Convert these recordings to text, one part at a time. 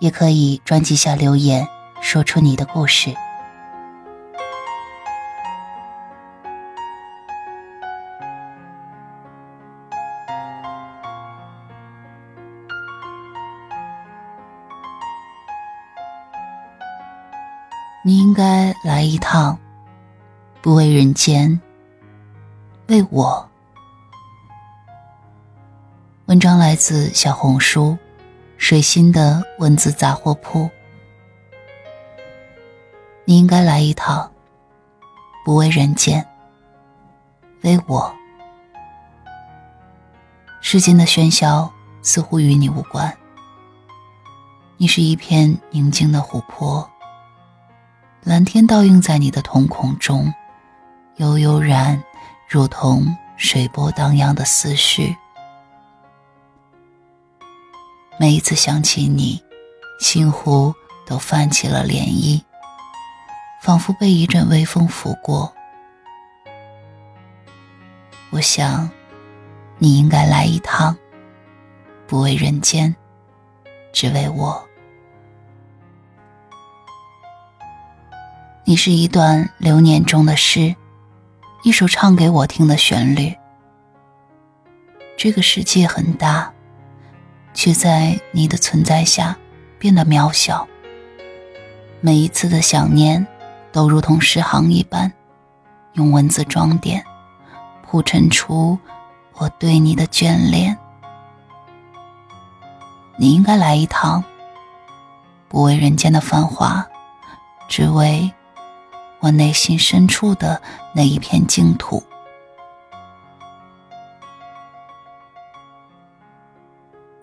也可以专辑下留言，说出你的故事。你应该来一趟，不为人间，为我。文章来自小红书。水心的文字杂货铺，你应该来一趟。不为人间，为我。世间的喧嚣似乎与你无关。你是一片宁静的湖泊，蓝天倒映在你的瞳孔中，悠悠然，如同水波荡漾的思绪。每一次想起你，心湖都泛起了涟漪，仿佛被一阵微风拂过。我想，你应该来一趟，不为人间，只为我。你是一段流年中的诗，一首唱给我听的旋律。这个世界很大。却在你的存在下变得渺小。每一次的想念，都如同诗行一般，用文字装点，铺陈出我对你的眷恋。你应该来一趟，不为人间的繁华，只为我内心深处的那一片净土。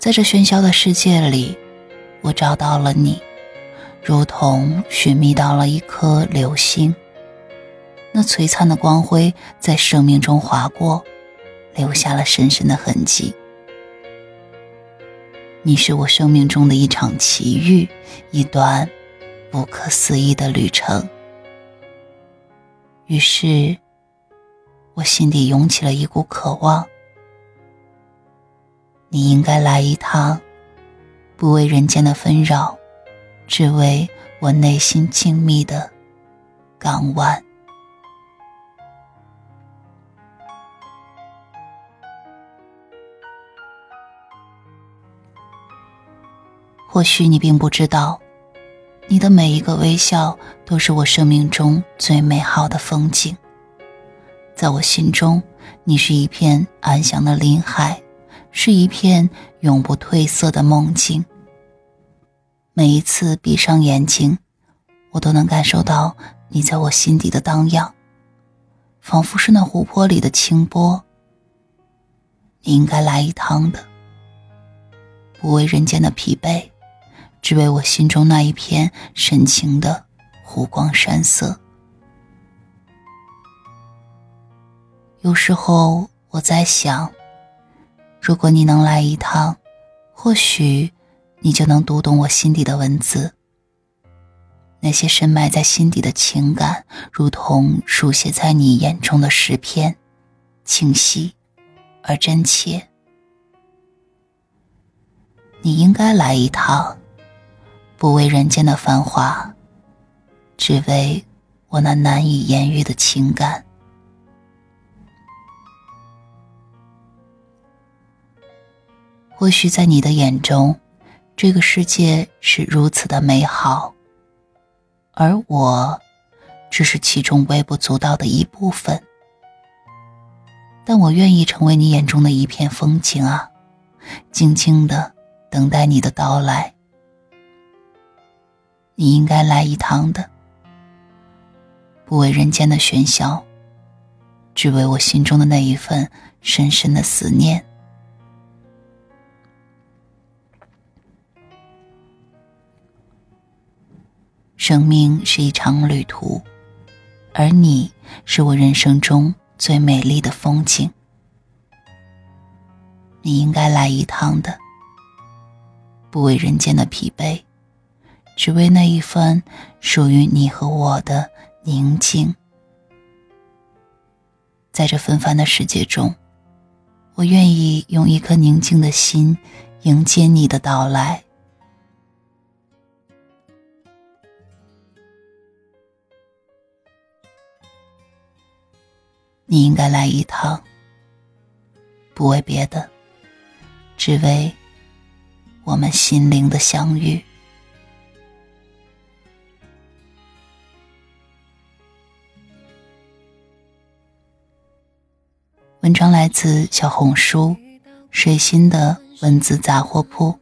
在这喧嚣的世界里，我找到了你，如同寻觅到了一颗流星。那璀璨的光辉在生命中划过，留下了深深的痕迹。你是我生命中的一场奇遇，一段不可思议的旅程。于是，我心底涌起了一股渴望。你应该来一趟，不为人间的纷扰，只为我内心静谧的港湾。或许你并不知道，你的每一个微笑都是我生命中最美好的风景。在我心中，你是一片安详的林海。是一片永不褪色的梦境。每一次闭上眼睛，我都能感受到你在我心底的荡漾，仿佛是那湖泊里的清波。你应该来一趟的，不为人间的疲惫，只为我心中那一片深情的湖光山色。有时候我在想。如果你能来一趟，或许你就能读懂我心底的文字。那些深埋在心底的情感，如同书写在你眼中的诗篇，清晰而真切。你应该来一趟，不为人间的繁华，只为我那难以言喻的情感。或许在你的眼中，这个世界是如此的美好，而我只是其中微不足道的一部分。但我愿意成为你眼中的一片风景啊，静静的等待你的到来。你应该来一趟的，不为人间的喧嚣，只为我心中的那一份深深的思念。生命是一场旅途，而你是我人生中最美丽的风景。你应该来一趟的，不为人间的疲惫，只为那一份属于你和我的宁静。在这纷繁的世界中，我愿意用一颗宁静的心迎接你的到来。你应该来一趟，不为别的。只为我们心灵的相遇。文章来自小红书水心的文字杂货铺。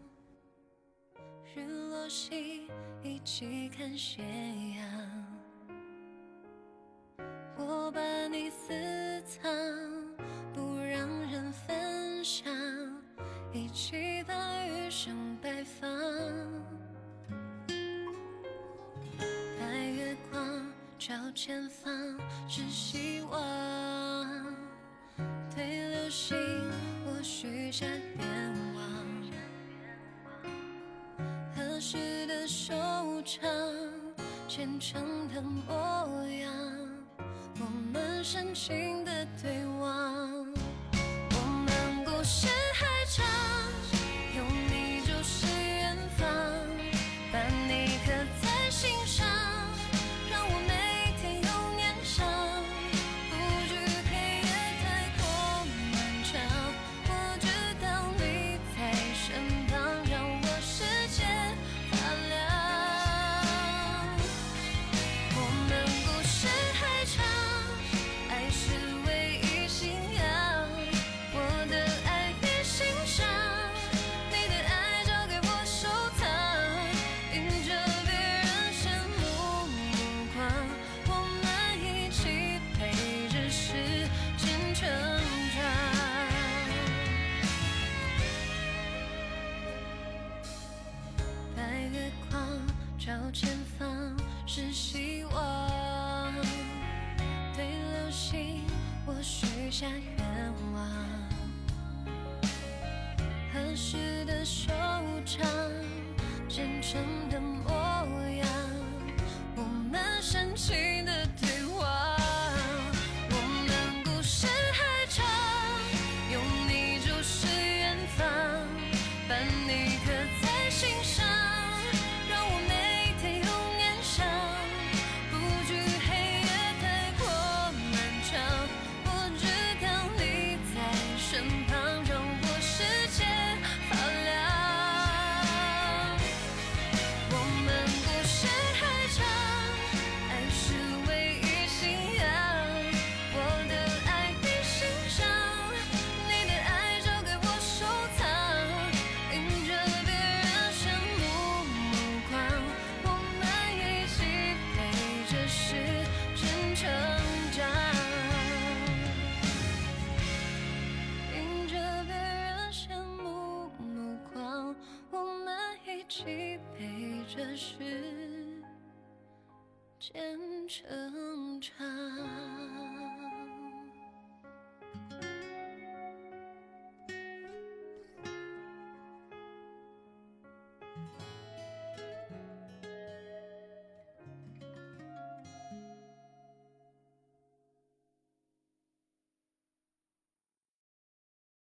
余生白发，白月光照前方是希望，对流星我许下愿望，合适的收场，虔诚的模样，我们深情的对望，我们故事还长，下愿望，合适的收场，真诚的成。